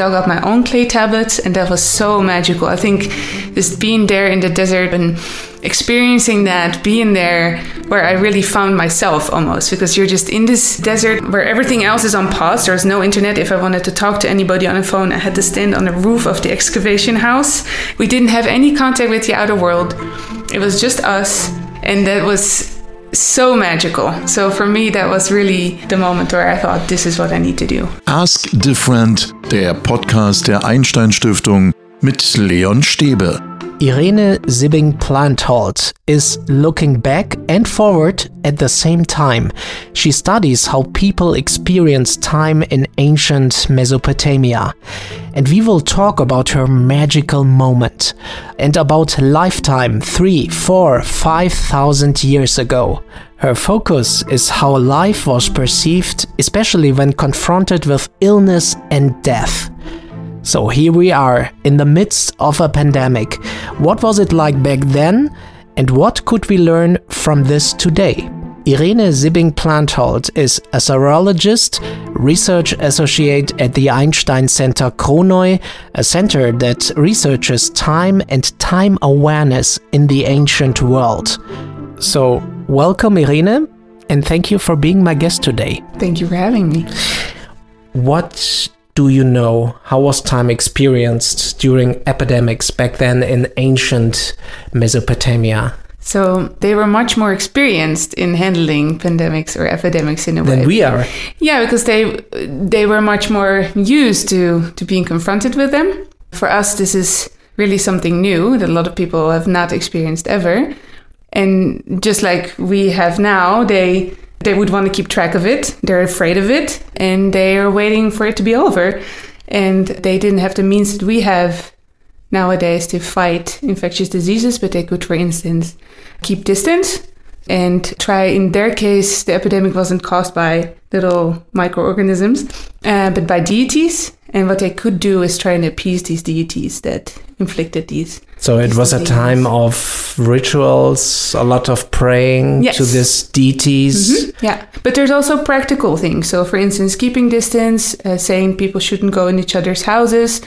dug up my own clay tablets, and that was so magical. I think just being there in the desert and experiencing that, being there where I really found myself almost, because you're just in this desert where everything else is on pause. There's no internet. If I wanted to talk to anybody on the phone, I had to stand on the roof of the excavation house. We didn't have any contact with the outer world. It was just us, and that was so magical. So for me, that was really the moment where I thought, this is what I need to do. Ask Different, der Podcast der Einstein Stiftung mit Leon Stebe. Irene Sibbing Plantholt is looking back and forward at the same time. She studies how people experience time in ancient Mesopotamia. And we will talk about her magical moment and about lifetime three, four, five thousand years ago. Her focus is how life was perceived, especially when confronted with illness and death. So here we are, in the midst of a pandemic. What was it like back then, and what could we learn from this today? Irene Sibbing Plantholt is a Assyriologist, research associate at the Einstein Center Chronoi, a center that researches time and time awareness in the ancient world. So, welcome, Irene, and thank you for being my guest today. Thank you for having me. What do you know how was time experienced during epidemics back then in ancient Mesopotamia? So they were much more experienced in handling pandemics or epidemics in a Than way. we are. Yeah, because they they were much more used to to being confronted with them. For us, this is really something new that a lot of people have not experienced ever. And just like we have now, they they would want to keep track of it. They're afraid of it, and they are waiting for it to be over. And they didn't have the means that we have nowadays to fight infectious diseases, but they could, for instance, keep distance and try. In their case, the epidemic wasn't caused by little microorganisms, uh, but by deities. And what they could do is try and appease these deities that inflicted these. So it these was a time of rituals, a lot of praying Yes. to these deities. Mhm, Yeah, but there's also practical things. So, for instance, keeping distance, uh, saying people shouldn't go in each other's houses,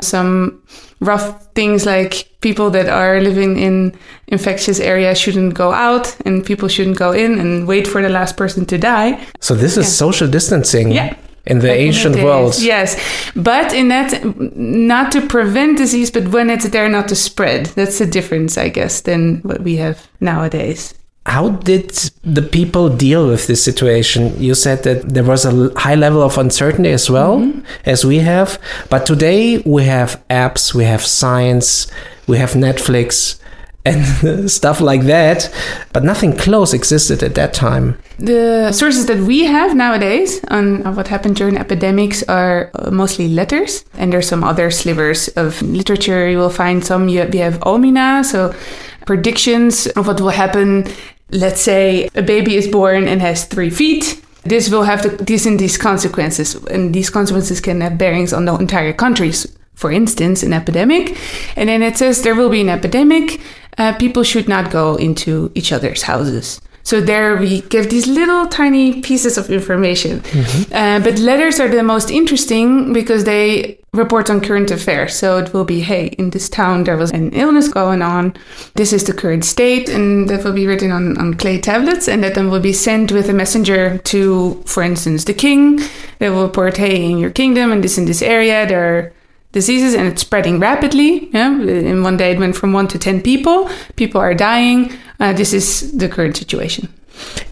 some rough things like people that are living in infectious areas shouldn't go out and people shouldn't go in and wait for the last person to die. So this is Yeah. social distancing Yeah. in the ancient world. Yes, but in that, not to prevent disease, but when it's there, not to spread. That's the difference, I guess, than what we have nowadays. How did the people deal with this situation? You said that there was a high level of uncertainty as well Mm-hmm. as we have, but today we have apps, we have science, we have Netflix and stuff like that, but nothing close existed at that time. The sources that we have nowadays on what happened during epidemics are uh, mostly letters, and there's some other slivers of literature. You will find some. You we have Omina, so predictions of what will happen. Let's say a baby is born and has three feet. This will have the, these and these consequences, and these consequences can have bearings on the entire countries. For instance, an epidemic, and then it says there will be an epidemic. Uh, people should not go into each other's houses. So there we give these little tiny pieces of information. Uh, but letters are the most interesting because they report on current affairs. So it will be, hey, in this town there was an illness going on. This is the current state, and that will be written on, on clay tablets, and that then will be sent with a messenger to, for instance, the king. They will report, hey, in your kingdom and this in this area there are diseases and it's spreading rapidly. Yeah? In one day, it went from one to 10 people. People are dying. Uh, this is the current situation.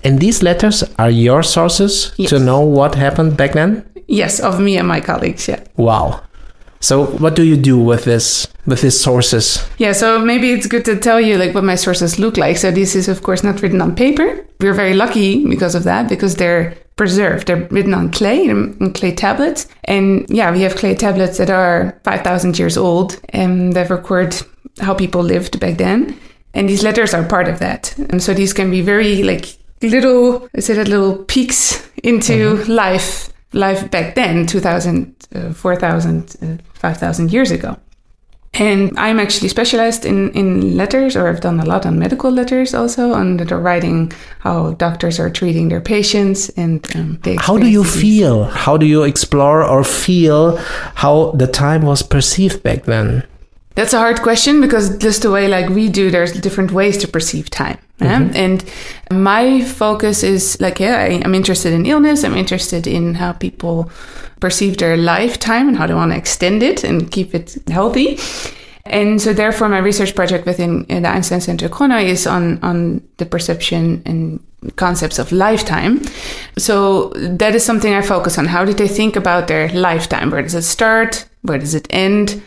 And these letters are your sources Yes. to know what happened back then? Yes, of me and my colleagues. Yeah. Wow. So what do you do with this with these sources? Yeah, so maybe it's good to tell you like what my sources look like. So this is of course not written on paper. We're very lucky because of that because they're preserved. They're written on clay and on clay tablets. And yeah, we have clay tablets that are 5000 years old and that record how people lived back then. And these letters are part of that. And so these can be very like little, I that little peeks into life, life back then, 2000, uh, 4000, uh, 5000 years ago. And I'm actually specialized in, in letters, or I've done a lot on medical letters also, on the writing how doctors are treating their patients. And um, how do you feel? How do you explore or feel how the time was perceived back then? That's a hard question because just the way like we do, there's different ways to perceive time. Mm-hmm. And my focus is like, yeah, I, I'm interested in illness. I'm interested in how people perceive their lifetime and how they want to extend it and keep it healthy. And so therefore my research project within the Einstein Center Chronoi is on, on the perception and concepts of lifetime. So that is something I focus on. How did they think about their lifetime? Where does it start? Where does it end?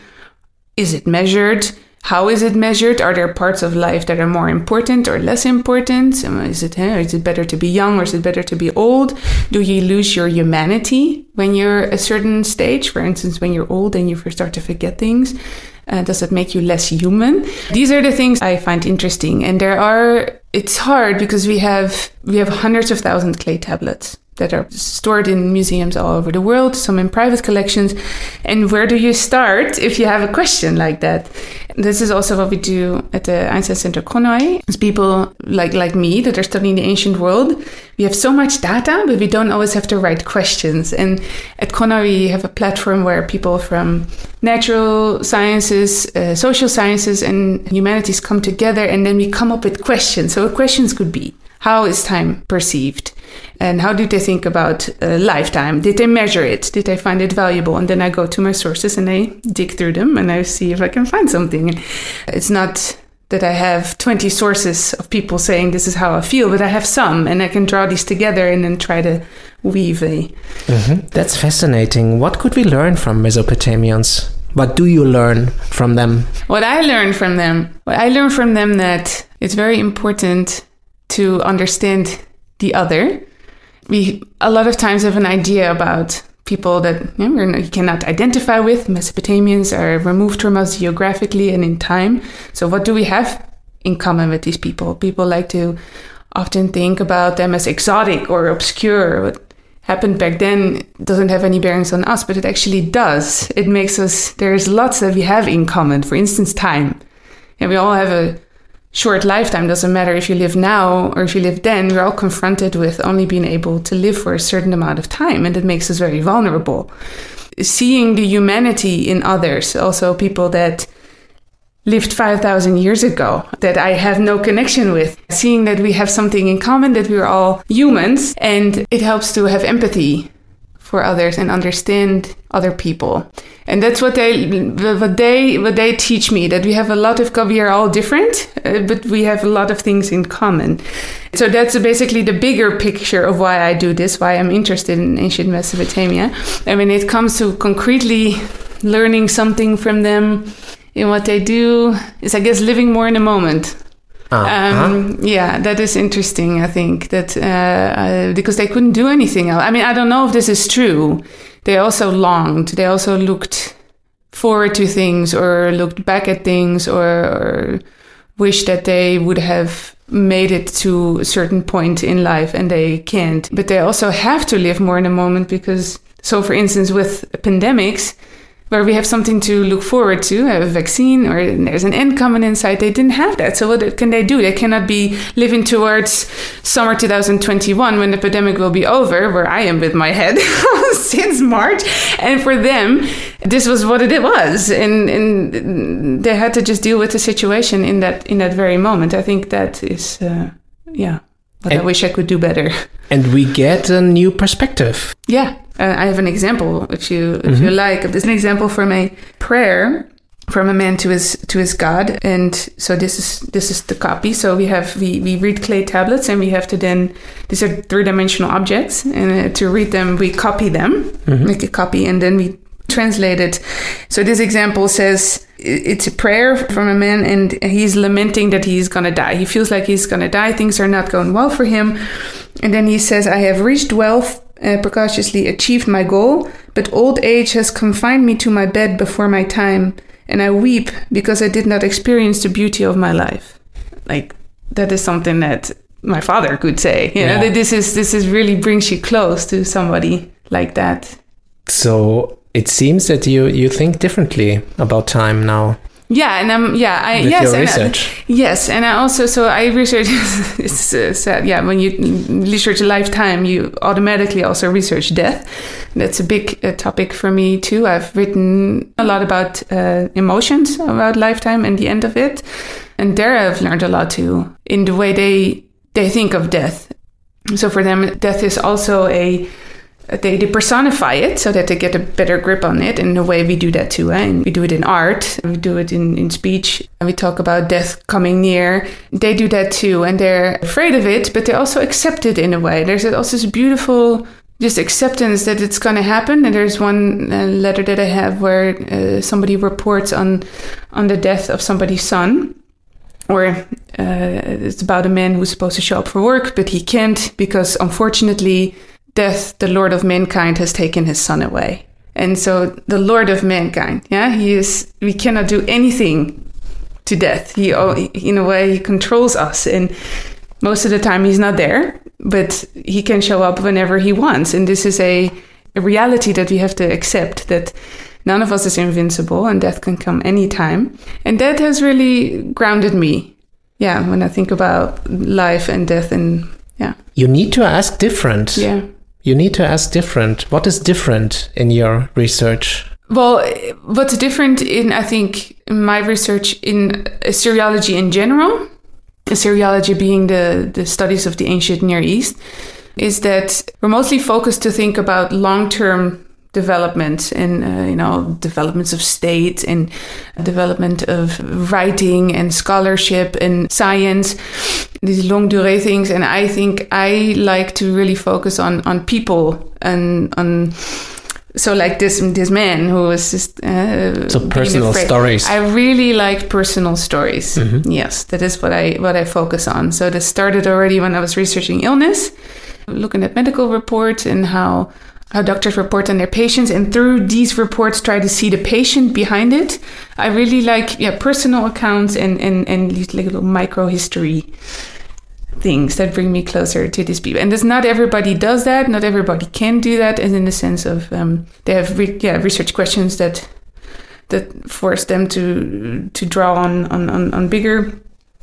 Is it measured? How is it measured? Are there parts of life that are more important or less important? Is it, is it better to be young or is it better to be old? Do you lose your humanity when you're a certain stage? For instance, when you're old and you start to forget things. Uh, does it make you less human? These are the things I find interesting. And there are, it's hard because we have, we have hundreds of thousands clay tablets that are stored in museums all over the world, some in private collections. And where do you start if you have a question like that? This is also what we do at the Einstein Center Chronoi. As people like, like me that are studying the ancient world, we have so much data, but we don't always have the right questions. And at Chronoi, we have a platform where people from natural sciences, uh, social sciences, and humanities come together, and then we come up with questions. So questions could be, how is time perceived? And how did they think about a lifetime? Did they measure it? Did they find it valuable? And then I go to my sources and I dig through them and I see if I can find something. It's not that I have 20 sources of people saying this is how I feel, but I have some and I can draw these together and then try to weave a. Mm-hmm. That's fascinating. What could we learn from Mesopotamians? What do you learn from them? What I learned from them, I learned from them that it's very important to understand the other. We a lot of times have an idea about people that you, know, cannot identify with. Mesopotamians are removed from us geographically and in time. So, what do we have in common with these people? People like to often think about them as exotic or obscure. What happened back then doesn't have any bearings on us, but it actually does. It makes us, there's lots that we have in common. For instance, time. And we all have a short lifetime doesn't matter if you live now or if you live then we're all confronted with only being able to live for a certain amount of time and it makes us very vulnerable. Seeing the humanity in others also people that lived 5000 years ago that i have no connection with seeing that we have something in common that we're all humans and it helps to have empathy for others and understand other people. And that's what they what they what they teach me that we have a lot of we are all different uh, but we have a lot of things in common. So that's basically the bigger picture of why i do this why i'm interested in ancient mesopotamia. And when it comes to concretely learning something from them in what they do is i guess living more in the moment uh-huh. Um, yeah, that is interesting. I think that uh, uh, because they couldn't do anything else. I mean, I don't know if this is true. They also longed. They also looked forward to things, or looked back at things, or, or wish that they would have made it to a certain point in life, and they can't. But they also have to live more in the moment because. So, for instance, with pandemics, where we have something to look forward to, a vaccine or there's an end coming inside. They didn't have that. So what can they do? They cannot be living towards summer 2021 when the pandemic will be over, where I am with my head since March. And for them, this was what it was. And, and they had to just deal with the situation in that, in that very moment. I think that is, uh, yeah, what and, I wish I could do better. And we get a new perspective. Yeah. Uh, I have an example, if you if mm-hmm. you like. There's an example from a prayer from a man to his to his God, and so this is this is the copy. So we have we we read clay tablets, and we have to then these are three dimensional objects, and uh, to read them we copy them, mm-hmm. make a copy, and then we translate it. So this example says it's a prayer from a man, and he's lamenting that he's gonna die. He feels like he's gonna die. Things are not going well for him, and then he says, "I have reached wealth." uh, precautiously achieved my goal, but old age has confined me to my bed before my time, and I weep because I did not experience the beauty of my life. Like that is something that my father could say. You know, yeah. this is this is really brings you close to somebody like that. So it seems that you you think differently about time now. Yeah, and I'm yeah, I With yes, and I- yes, and I also so I research. it's uh, sad, yeah. When you research lifetime, you automatically also research death. That's a big uh, topic for me too. I've written a lot about uh, emotions about lifetime and the end of it, and there I've learned a lot too in the way they they think of death. So for them, death is also a they, they personify it so that they get a better grip on it. In a way, we do that too. Eh? And we do it in art, we do it in, in speech, and we talk about death coming near. They do that too, and they're afraid of it, but they also accept it in a way. There's also this beautiful just acceptance that it's going to happen. And there's one uh, letter that I have where uh, somebody reports on on the death of somebody's son or uh, it's about a man who's supposed to show up for work, but he can't because unfortunately, death, the Lord of mankind, has taken his son away. And so, the Lord of mankind, yeah, he is. We cannot do anything to death. He, in a way, he controls us, and most of the time he's not there, but he can show up whenever he wants. And this is a, a reality that we have to accept that none of us is invincible and death can come anytime. And that has really grounded me. Yeah, when I think about life and death and yeah. You need to ask different. Yeah. You need to ask different. What is different in your research? Well, what's different in, I think, in my research in uh, Assyriology in general, Assyriology being the, the studies of the ancient Near East, is that we're mostly focused to think about long term developments and uh, you know developments of state and development of writing and scholarship and science these longue durée things and i think i like to really focus on on people and on so like this this man who was just uh, So personal stories. I really like personal stories. Yes, that is what I what I focus on. So this started already when I was researching illness, looking at medical reports and how how doctors report on their patients, and through these reports try to see the patient behind it. I really like yeah personal accounts and and and these little micro history things that bring me closer to these people. And there's not everybody does that. Not everybody can do that. And in the sense of um, they have re- yeah research questions that that force them to to draw on on, on, on bigger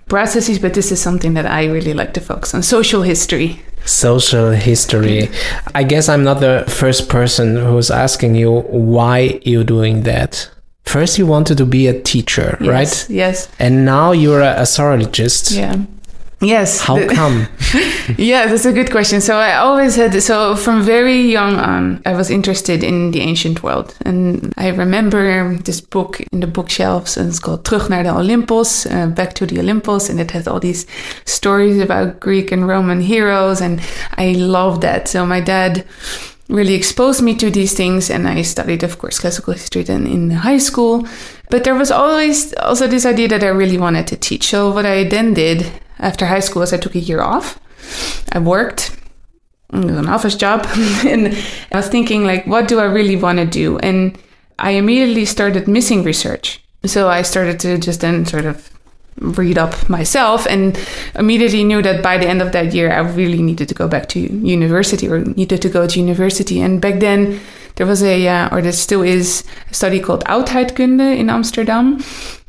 processes. But this is something that I really like to focus on: social history. Social history. I guess I'm not the first person who's asking you why you're doing that. First, you wanted to be a teacher, Yes, right? Yes. And now you're a, a Assyriologist. Yeah. Yes. How The- come? Yeah, that's a good question. So I always had so from very young on, I was interested in the ancient world, and I remember this book in the bookshelves, and it's called Terug naar de Olympos, uh, Back to the Olympus, and it had all these stories about Greek and Roman heroes, and I loved that. So my dad really exposed me to these things and I studied of course classical history then in high school but there was always also this idea that I really wanted to teach so what I then did after high school is I took a year off. I worked. It was an office job. And I was thinking like what do I really want to do? And I immediately started missing research. So I started to just then sort of read up myself and immediately knew that by the end of that year I really needed to go back to university or needed to go to university. And back then there was a uh, or there still is a study called Oudheidkunde in Amsterdam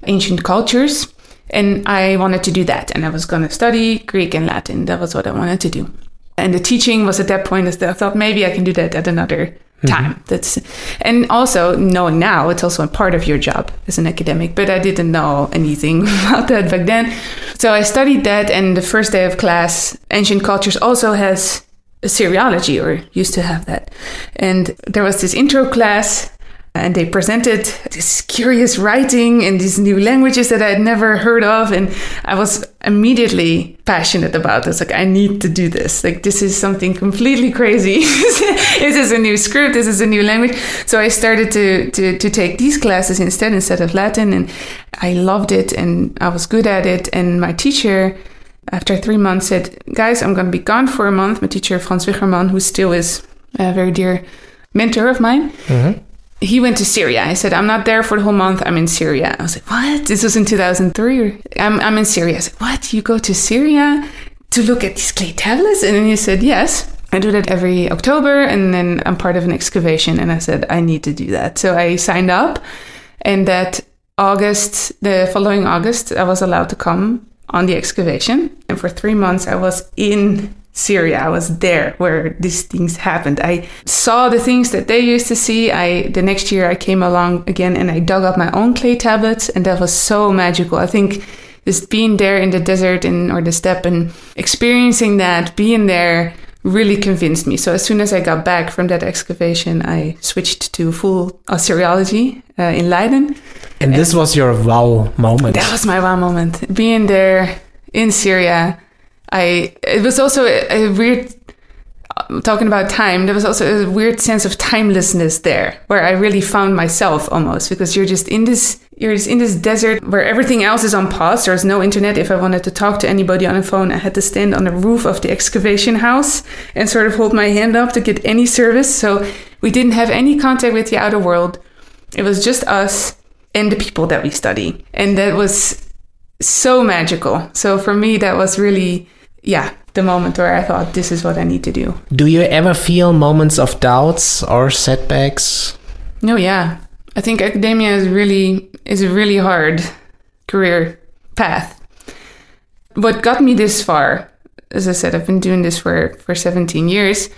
ancient cultures and I wanted to do that. And I was going to study Greek and Latin. That was what I wanted to do. And the teaching was at that point I thought maybe I can do that at another mm-hmm. time. That's and also knowing now it's also a part of your job as an academic but i didn't know anything about that back then. So i studied that and the first day of class ancient cultures also has Assyriology or used to have that. And there was this intro class and they presented this curious writing in these new languages that I had never heard of. And I was immediately passionate about this. Like, I need to do this. Like, this is something completely crazy. this is a new script. This is a new language. So I started to, to, to take these classes instead, instead of Latin. And I loved it and I was good at it. And my teacher, after three months, said, Guys, I'm going to be gone for a month. My teacher, Frans Wiggermann, who still is a very dear mentor of mine mm-hmm. He went to Syria. I said, I'm not there for the whole month. I'm in Syria. I was like, what? This was in 2003. I'm, I'm in Syria. I said, what? You go to Syria to look at these clay tablets? And then he said, yes. I do that every October. And then I'm part of an excavation. And I said, I need to do that. So I signed up. And that August, the following August, I was allowed to come on the excavation. And for three months, I was in Syria. I was there where these things happened. I saw the things that they used to see. I the next year I came along again and I dug up my own clay tablets, and that was so magical. I think just being there in the desert and or the steppe and experiencing that, being there really convinced me. So as soon as I got back from that excavation, I switched to full Assyriology uh, in Leiden. And this was your wow moment. That was my wow moment. Being there in Syria, I it was also a, a weird uh, talking about time, there was also a weird sense of timelessness there, where I really found myself almost because you're just in this you're just in this desert where everything else is on pause. There's no internet. If I wanted to talk to anybody on a phone, I had to stand on the roof of the excavation house and sort of hold my hand up to get any service. So we didn't have any contact with the outer world. It was just us and the people that we study. And that was so magical. So for me, that was really, yeah, the moment where I thought, this is what I need to do. Do you ever feel moments of doubts or setbacks? No, yeah. I think academia is really is a really hard career path. What got me this far, as I said, I've been doing this for, for 17 years,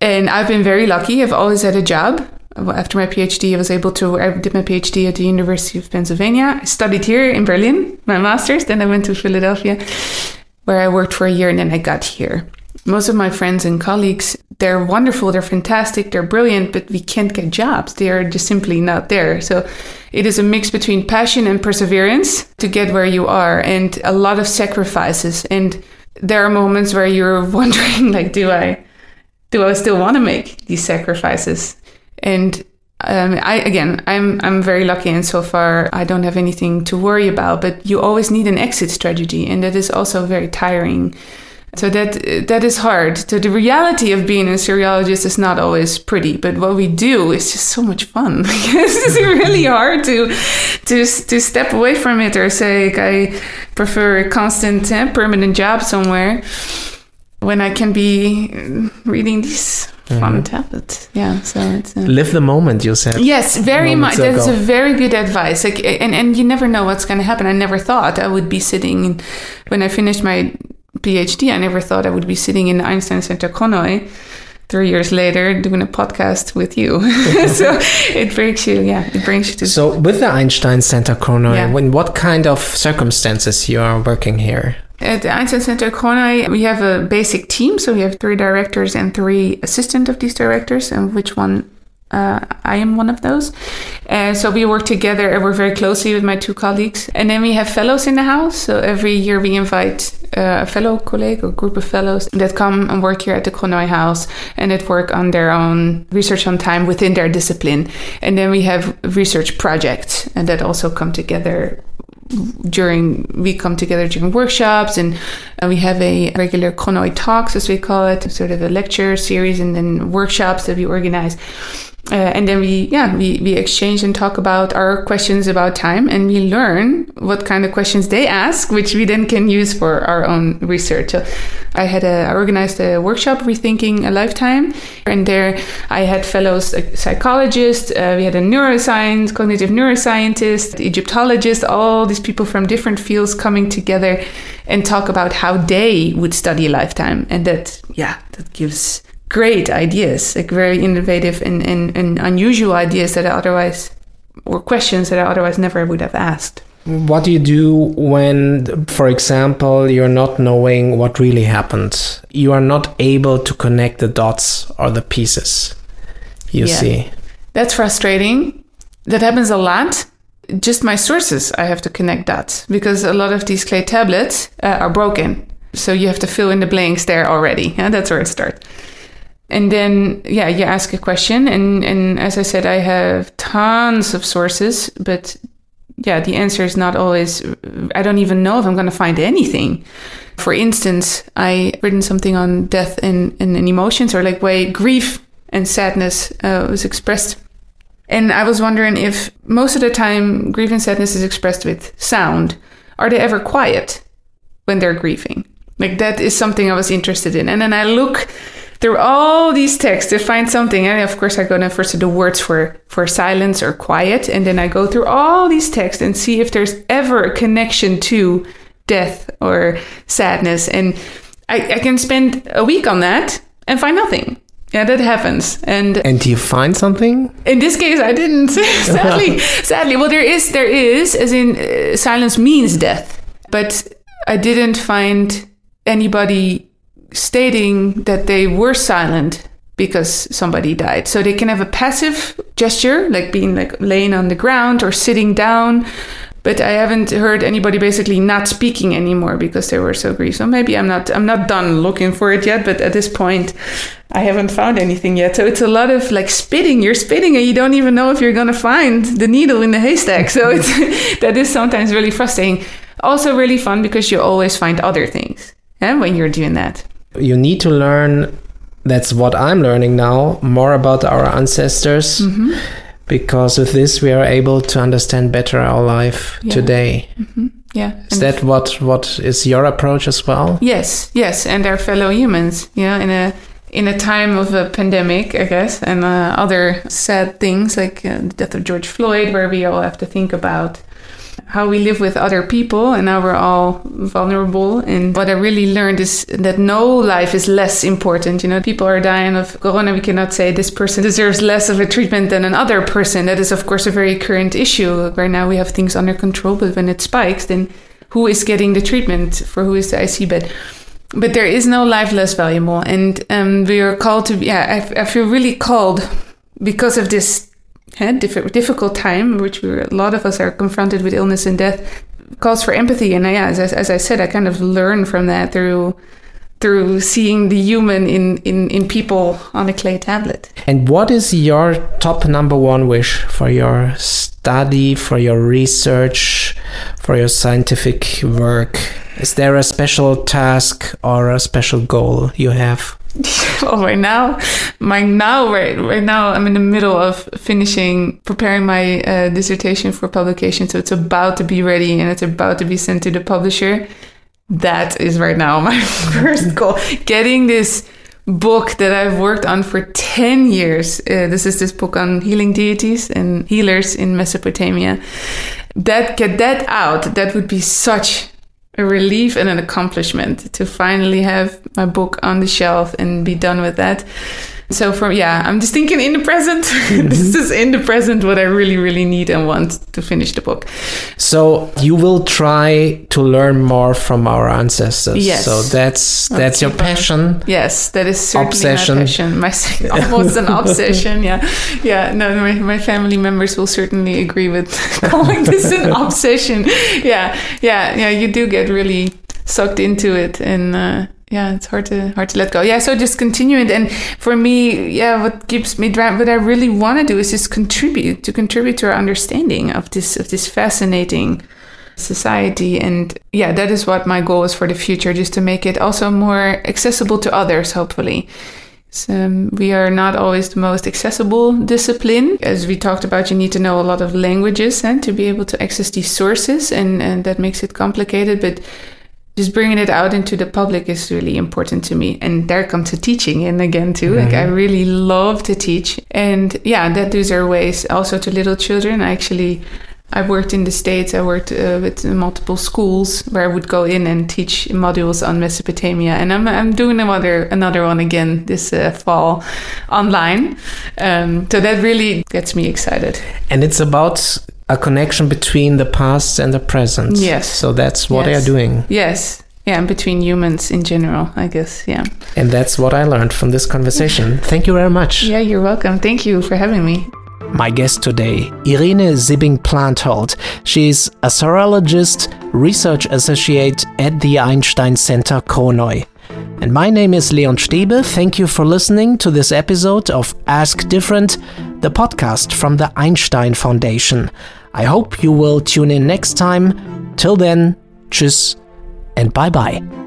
and I've been very lucky. I've always had a job. After my PhD, I was able to. I did my PhD at the University of Pennsylvania. I studied here in Berlin, my master's. Then I went to Philadelphia, where I worked for a year, and then I got here. Most of my friends and colleagues, they're wonderful, they're fantastic, they're brilliant, but we can't get jobs. They are just simply not there. So it is a mix between passion and perseverance to get where you are, and a lot of sacrifices. And there are moments where you're wondering, like, do I, do I still want to make these sacrifices? And um, I again, I'm I'm very lucky, and so far I don't have anything to worry about. But you always need an exit strategy, and that is also very tiring. So that that is hard. So the reality of being a Assyriologist is not always pretty, but what we do is just so much fun. Because it's really hard to to to step away from it or say like, I prefer a constant, uh, permanent job somewhere when I can be reading these fun tablets. Yeah, so it's uh, Live the moment, you said. Yes, very much. That's a very good advice. Like, and and you never know what's going to happen. I never thought I would be sitting in, when I finished my PhD. I never thought I would be sitting in the Einstein Center Chronoi three years later doing a podcast with you. so it brings you, yeah, it brings you to. So, with the Einstein Center Chronoi, Yeah. in what kind of circumstances you are working here? At the Einstein Center Chronoi, we have a basic team. So we have three directors and three assistant of these directors, and which one uh, I am one of those. And so we work together and work very closely with my two colleagues. And then we have fellows in the house. So every year we invite uh, a fellow colleague or group of fellows that come and work here at the Chronoi house and that work on their own research on time within their discipline. And then we have research projects and that also come together during we come together during workshops and uh, we have a regular Chronoi talks as we call it sort of a lecture series and then workshops that we organize uh, and then we yeah we, we exchange and talk about our questions about time and we learn what kind of questions they ask which we then can use for our own research. So i had a I organized a workshop rethinking a lifetime and there i had fellows psychologists uh, we had a neuroscience cognitive neuroscientist egyptologist all these people from different fields coming together and talk about how they would study a lifetime and that yeah that gives great ideas, like very innovative and, and, and unusual ideas that I otherwise, or questions that I otherwise never would have asked. What do you do when, for example, you're not knowing what really happened? You are not able to connect the dots or the pieces you Yeah. see. That's frustrating. That happens a lot. Just my sources, I have to connect dots because a lot of these clay tablets uh, are broken. So you have to fill in the blanks there already. Yeah, that's where it starts. And then, yeah, you ask a question. And, and as I said, I have tons of sources, but yeah, the answer is not always, I don't even know if I'm going to find anything. For instance, I written something on death and, and, and emotions or like way grief and sadness uh, was expressed. And I was wondering if most of the time grief and sadness is expressed with sound. Are they ever quiet when they're grieving? Like that is something I was interested in. And then I look through all these texts to find something. And of course, I go now first to the words for, for silence or quiet. And then I go through all these texts and see if there's ever a connection to death or sadness. And I, I can spend a week on that and find nothing. Yeah, that happens. And And do you find something? in this case, I didn't. sadly, sadly. Well, there is, there is, as in uh, silence means death, but I didn't find anybody stating that they were silent because somebody died. So they can have a passive gesture, like being like laying on the ground or sitting down. But I haven't heard anybody basically not speaking anymore because they were so grieved. So maybe I'm not I'm not done looking for it yet, but at this point I haven't found anything yet. So it's a lot of like spitting. You're spitting and you don't even know if you're gonna find the needle in the haystack. So it's that is sometimes really frustrating. Also really fun because you always find other things eh, when you're doing that. You need to learn. That's what I'm learning now more about our ancestors. Mm-hmm. Because with this, we are able to understand better our life Yeah. today. Yeah. Is that what what is your approach as well? Yes, yes, and our fellow humans. Yeah, in a in a time of a pandemic, I guess, and uh, other sad things like uh, the death of George Floyd, where we all have to think about how we live with other people, and now we're all vulnerable. And what I really learned is that no life is less important. You know, people are dying of corona. We cannot say this person deserves less of a treatment than another person. That is, of course, a very current issue. Right now, we have things under control, but when it spikes, then who is getting the treatment for who is the IC bed? but there is no life less valuable and um, we are called to yeah I, feel really called because of this difficult time which we a lot of us are confronted with illness and death calls for empathy and uh, yeah as, I- as i said i kind of learn from that through through seeing the human in, in, in people on a clay tablet And what is your top number one wish for your study, for your research, for your scientific work? Is there a special task or a special goal you have? Well right now? My now right right now i'm in the middle of finishing preparing my uh, dissertation for publication so it's about to be ready and it's about to be sent to the publisher. That is right now my first goal. Getting this book that i've worked on for 10 years uh, this is this book on healing deities and healers in mesopotamia. That get that out that would be such a relief and an accomplishment to finally have my book on the shelf and be done with that. So from yeah, I'm just thinking in the present. this is in the present what I really, really need and want to finish the book. So you will try to learn more from our ancestors. Yes. So that's that's your passion. Yes, that is certainly Obsession. my passion. My almost an obsession. Yeah, yeah. No, my, my family members will certainly agree with calling this an obsession. Yeah, yeah, yeah. You do get really sucked into it, and uh, yeah, it's hard to hard to let go. Yeah, so just continue it. And for me, yeah, what keeps me what I really want to do is just contribute to contribute to our understanding of this of this fascinating society and yeah that is what my goal is for the future just to make it also more accessible to others hopefully so, um, we are not always the most accessible discipline as we talked about you need to know a lot of languages and to be able to access these sources and, and that makes it complicated but just bringing it out into the public is really important to me and there comes the teaching in again too like i really love to teach and yeah that those are ways also to little children i actually I worked in the States. I worked uh, with multiple schools where I would go in and teach modules on Mesopotamia, and I'm I'm doing another another one again this uh, fall online. Um, so that really gets me excited. And it's about a connection between the past and the present. Yes. So that's what they are doing. Yes, yeah, and between humans in general, I guess. Yeah, And that's what I learned from this conversation. Thank you very much. yeah. You're welcome. Thank you for having me. My guest today, Irene Sibbing Plantholt. She's a Assyriologist, research associate at the Einstein Center Chronoi. And my name is Leon Stebe. Thank you for listening to this episode of Ask Different, the podcast from the Einstein Foundation. I hope you will tune in next time. Till then, tschüss and bye bye.